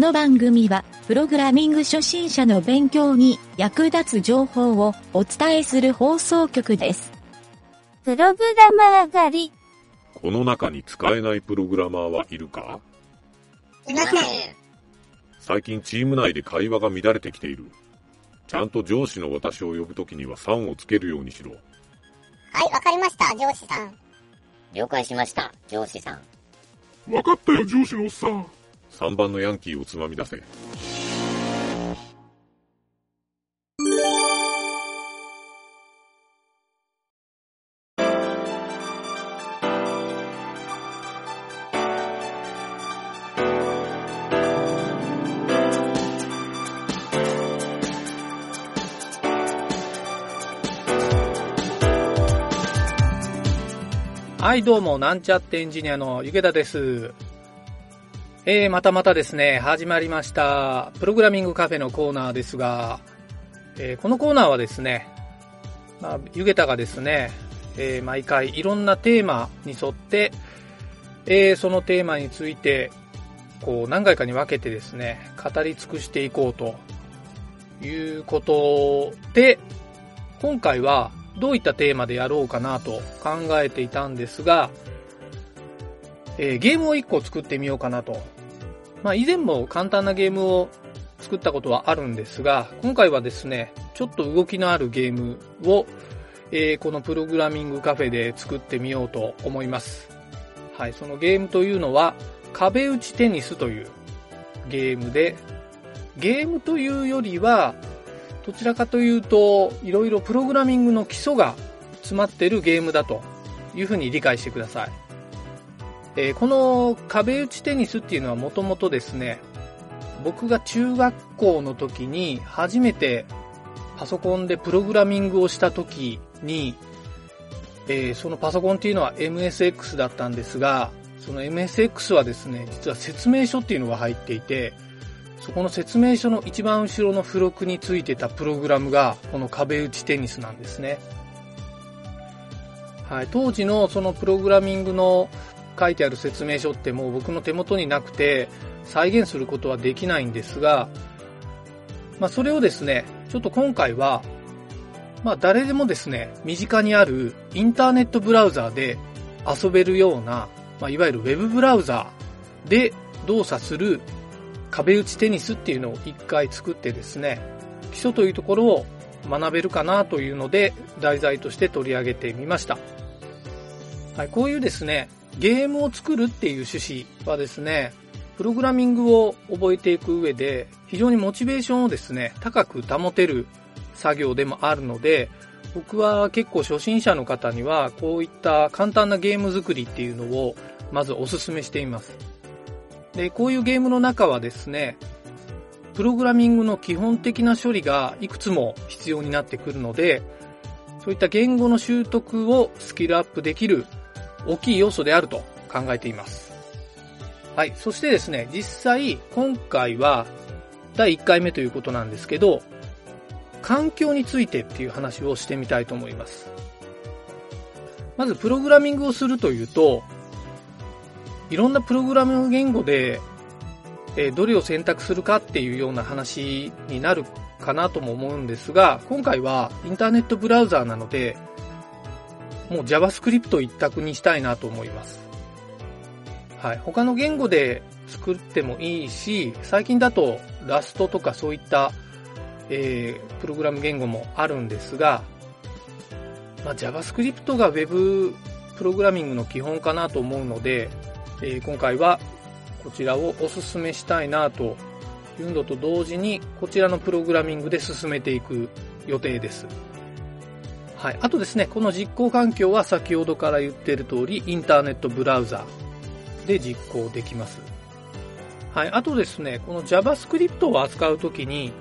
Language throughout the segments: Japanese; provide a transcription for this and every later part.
の番組は、プログラミング初心者の勉強に役立つ情報をお伝えする放送局です。プログラマー狩り。この中に使えないプログラマーはいるか？いません。最近チーム内で会話が乱れてきている。ちゃんと上司の私を呼ぶときには3をつけるようにしろ。はい、わかりました、上司さん。了解しました、上司さん。わかったよ、上司のおっさん。3番のヤンキーをつまみ出せ。はい、どうも、なんちゃってエンジニアのゆげたです。えー、またまたですね、始まりました。プログラミングカフェのコーナーですが、えーこのコーナーはですね、まあ、ゆげたがですね、えー毎回いろんなテーマに沿って、えーそのテーマについて、こう、何回かに分けてですね、語り尽くしていこうということで、今回はどういったテーマでやろうかなと考えていたんですが、えーゲームを1個作ってみようかなと。まあ以前も簡単なゲームを作ったことはあるんですが、今回はですね、ちょっと動きのあるゲームを、えーこのプログラミングカフェで作ってみようと思います。はい、そのゲームというのは、壁打ちテニスというゲームで、ゲームというよりは、どちらかというと、いろいろプログラミングの基礎が詰まってるゲームだというふうに理解してください。えーこの壁打ちテニスっていうのはもともとですね、僕が中学校の時に初めてパソコンでプログラミングをした時に、えーそのパソコンっていうのは MSX だったんですが、その MSX はですね、実は説明書っていうのが入っていて、そこの説明書の一番後ろの付録についてたプログラムが、この壁打ちテニスなんですね。はい、当時のそのプログラミングの書いてある説明書ってもう僕の手元になくて、再現することはできないんですが、まあそれをですね、ちょっと今回は、まあ誰でもですね、身近にあるインターネットブラウザーで遊べるような、まあいわゆるウェブブラウザーで動作する壁打ちテニスっていうのを一回作ってですね、基礎というところを学べるかなというので、題材として取り上げてみました。はい、こういうですね、ゲームを作るっていう趣旨はですね、プログラミングを覚えていく上で、非常にモチベーションをですね、高く保てる作業でもあるので、僕は結構初心者の方には、こういった簡単なゲーム作りっていうのを、まずお勧めしています。で、こういうゲームの中はですね、プログラミングの基本的な処理がいくつも必要になってくるので、そういった言語の習得をスキルアップできる大きい要素であると考えています。はい。そしてですね、実際、今回は第1回目ということなんですけど、環境についてっていう話をしてみたいと思います。まず、プログラミングをするというと、いろんなプログラミング言語で、えどれを選択するかっていうような話になるかなとも思うんですが、今回はインターネットブラウザーなので、もう JavaScript 一択にしたいなと思います。はい。他の言語で作ってもいいし、最近だと Rust とかそういった、えープログラム言語もあるんですが、まあ、JavaScript が Web プログラミングの基本かなと思うので、えー今回はこちらをお勧めしたいなというのと同時に、こちらのプログラミングで進めていく予定です。はい。あとですね、この実行環境は先ほどから言っている通り、インターネットブラウザで実行できます。はい。あとですね、この JavaScript を扱うときに、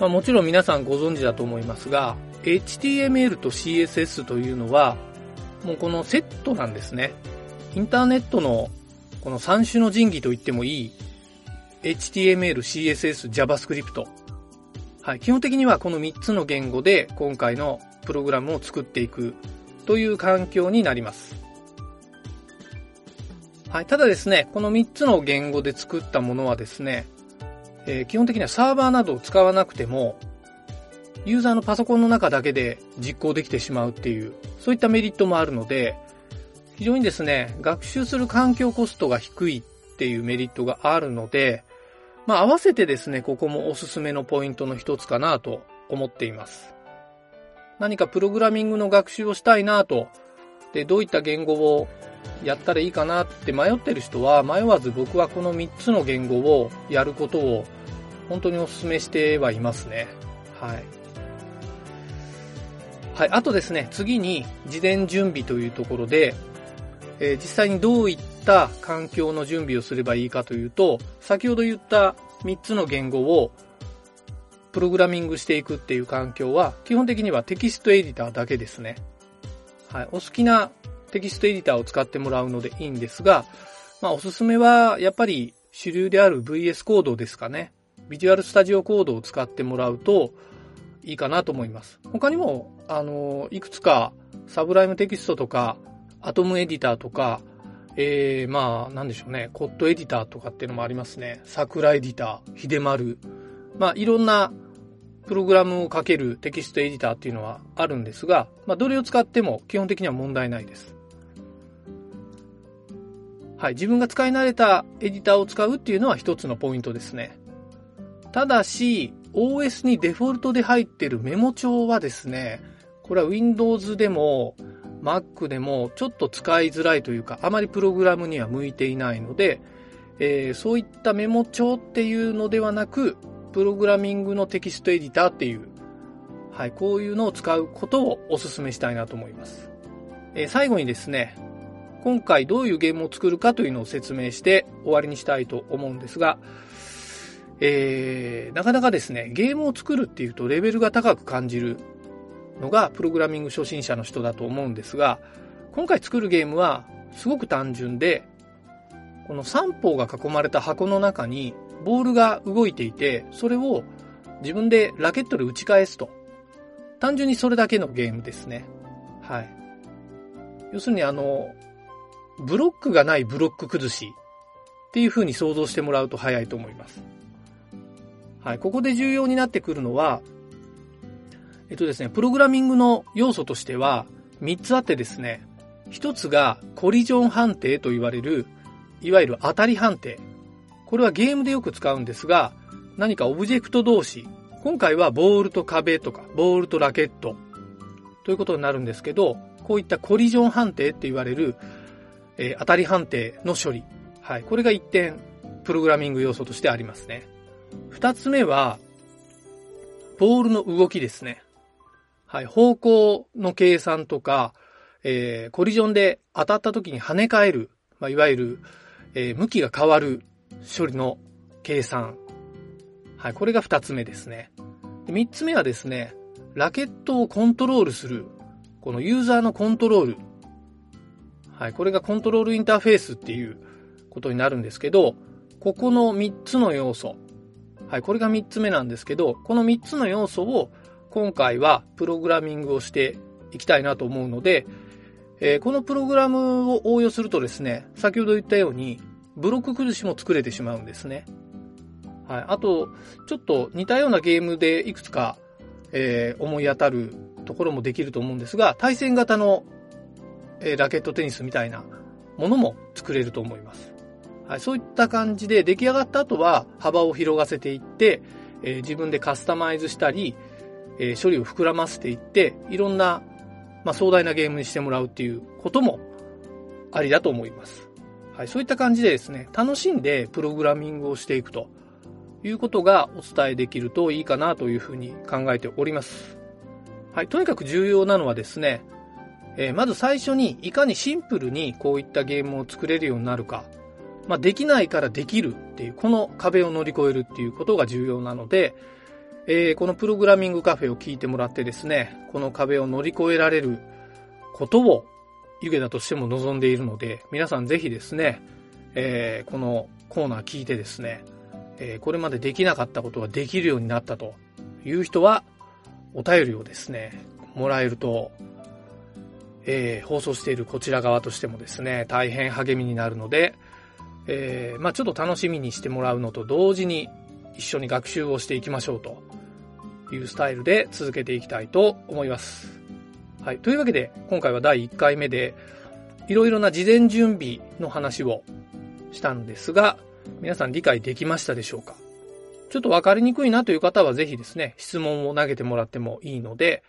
まあ、もちろん皆さんご存知だと思いますが、HTML と CSS というのは、もうこのセットなんですね。インターネットのこの三種の神器と言ってもいい HTML、CSS、JavaScript。はい。基本的にはこの3つの言語で今回のプログラムを作っていくという環境になります。はい。ただですね、この3つの言語で作ったものはですね、えー基本的にはサーバーなどを使わなくても、ユーザーのパソコンの中だけで実行できてしまうっていう、そういったメリットもあるので、非常にですね、学習する環境コストが低いっていうメリットがあるので、まあ合わせてですね、ここもおすすめのポイントの一つかなと思っています。何かプログラミングの学習をしたいなと、で、どういった言語をやったらいいかなって迷ってる人は、迷わず僕はこの3つの言語をやることを本当にお勧めしてはいますね。はい。はい。あとですね、次に事前準備というところで、えー実際にどういっった環境の準備をすればいいかというと、先ほど言った3つの言語をプログラミングしていくっていう環境は、基本的にはテキストエディターだけですね。はい。お好きなテキストエディターを使ってもらうのでいいんですが、まあおすすめはやっぱり主流である VS コードですかね。ビジュアルスタジオコードを使ってもらうといいかなと思います。他にも、あの、いくつかサブライムテキストとか、アトムエディターとか、えー、まあ、なんでしょうね、コッドエディターとかっていうのもありますね。桜エディター、秀丸。まあ、いろんなプログラムをかけるテキストエディターっていうのはあるんですが、まあ、どれを使っても基本的には問題ないです。はい。自分が使い慣れたエディターを使うっていうのは一つのポイントですね。ただし、OS にデフォルトで入ってるメモ帳はですね、これは Windows でも Mac でもちょっと使いづらいというか、あまりプログラムには向いていないので、えーそういったメモ帳っていうのではなく、プログラミングのテキストエディターっていう、はい、こういうのを使うことをお勧めしたいなと思います。えー最後にですね、今回どういうゲームを作るかというのを説明して終わりにしたいと思うんですが、えー、なかなかですね、ゲームを作るっていうとレベルが高く感じるのがプログラミング初心者の人だと思うんですが、今回作るゲームはすごく単純で、この3方が囲まれた箱の中にボールが動いていて、それを自分でラケットで打ち返すと。単純にそれだけのゲームですね。はい。要するにあの、ブロックがないブロック崩しっていう風に想像してもらうと早いと思います。はい。ここで重要になってくるのは、えっとですね、プログラミングの要素としては3つあってですね、1つがコリジョン判定と言われる、いわゆる当たり判定。これはゲームでよく使うんですが、何かオブジェクト同士、今回はボールと壁とか、ボールとラケットということになるんですけど、こういったコリジョン判定って言われる、えー当たり判定の処理。はい。これが一点、プログラミング要素としてありますね。二つ目は、ボールの動きですね。はい。方向の計算とか、えーコリジョンで当たった時に跳ね返る、まあ、いわゆる、えー向きが変わる処理の計算。はい。これが二つ目ですね。三つ目はですね、ラケットをコントロールする、このユーザーのコントロール。はい。これがコントロールインターフェースっていうことになるんですけど、ここの3つの要素。はい。これが3つ目なんですけど、この3つの要素を今回はプログラミングをしていきたいなと思うので、えーこのプログラムを応用するとですね、先ほど言ったように、ブロック崩しも作れてしまうんですね。はい。あと、ちょっと似たようなゲームでいくつか、えー思い当たるところもできると思うんですが、対戦型の、えーラケットテニスみたいなものも作れると思います。はい。そういった感じで出来上がった後は幅を広がせていって、えー自分でカスタマイズしたり、えー処理を膨らませていって、いろんな、ま、壮大なゲームにしてもらうっていうこともありだと思います。はい。そういった感じでですね、楽しんでプログラミングをしていくということがお伝えできるといいかなというふうに考えております。はい。とにかく重要なのはですね、えーまず最初にいかにシンプルにこういったゲームを作れるようになるか。まあ、できないからできるっていう、この壁を乗り越えるっていうことが重要なので、えーこのプログラミングカフェを聞いてもらってですね、この壁を乗り越えられることを、湯気だとしても望んでいるので、皆さんぜひですね、えーこのコーナー聞いてですね、えーこれまでできなかったことができるようになったという人は、お便りをですね、もらえるとえー放送しているこちら側としてもですね、大変励みになるので、えーまあちょっと楽しみにしてもらうのと同時に一緒に学習をしていきましょうというスタイルで続けていきたいと思います。はい。というわけで、今回は第1回目で、いろいろな事前準備の話をしたんですが、皆さん理解できましたでしょうか？ちょっとわかりにくいなという方はぜひですね、質問を投げてもらってもいいので、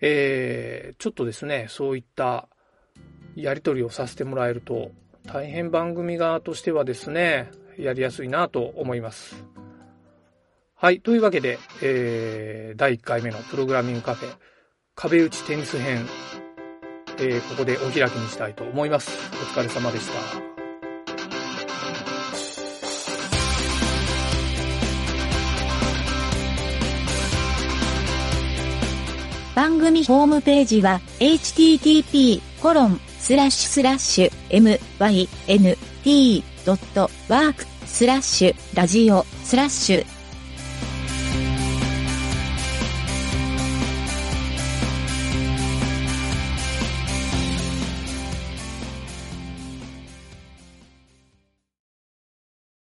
えー、ちょっとですね、そういったやり取りをさせてもらえると、大変番組側としてはですね、やりやすいなと思います。はい。というわけで、えー、第1回目のプログラミングカフェ、壁打ちテニス編、えー、ここでお開きにしたいと思います。お疲れ様でした。番組ホームページは http://myn t mynt.work スラッシュラジオスラッシュ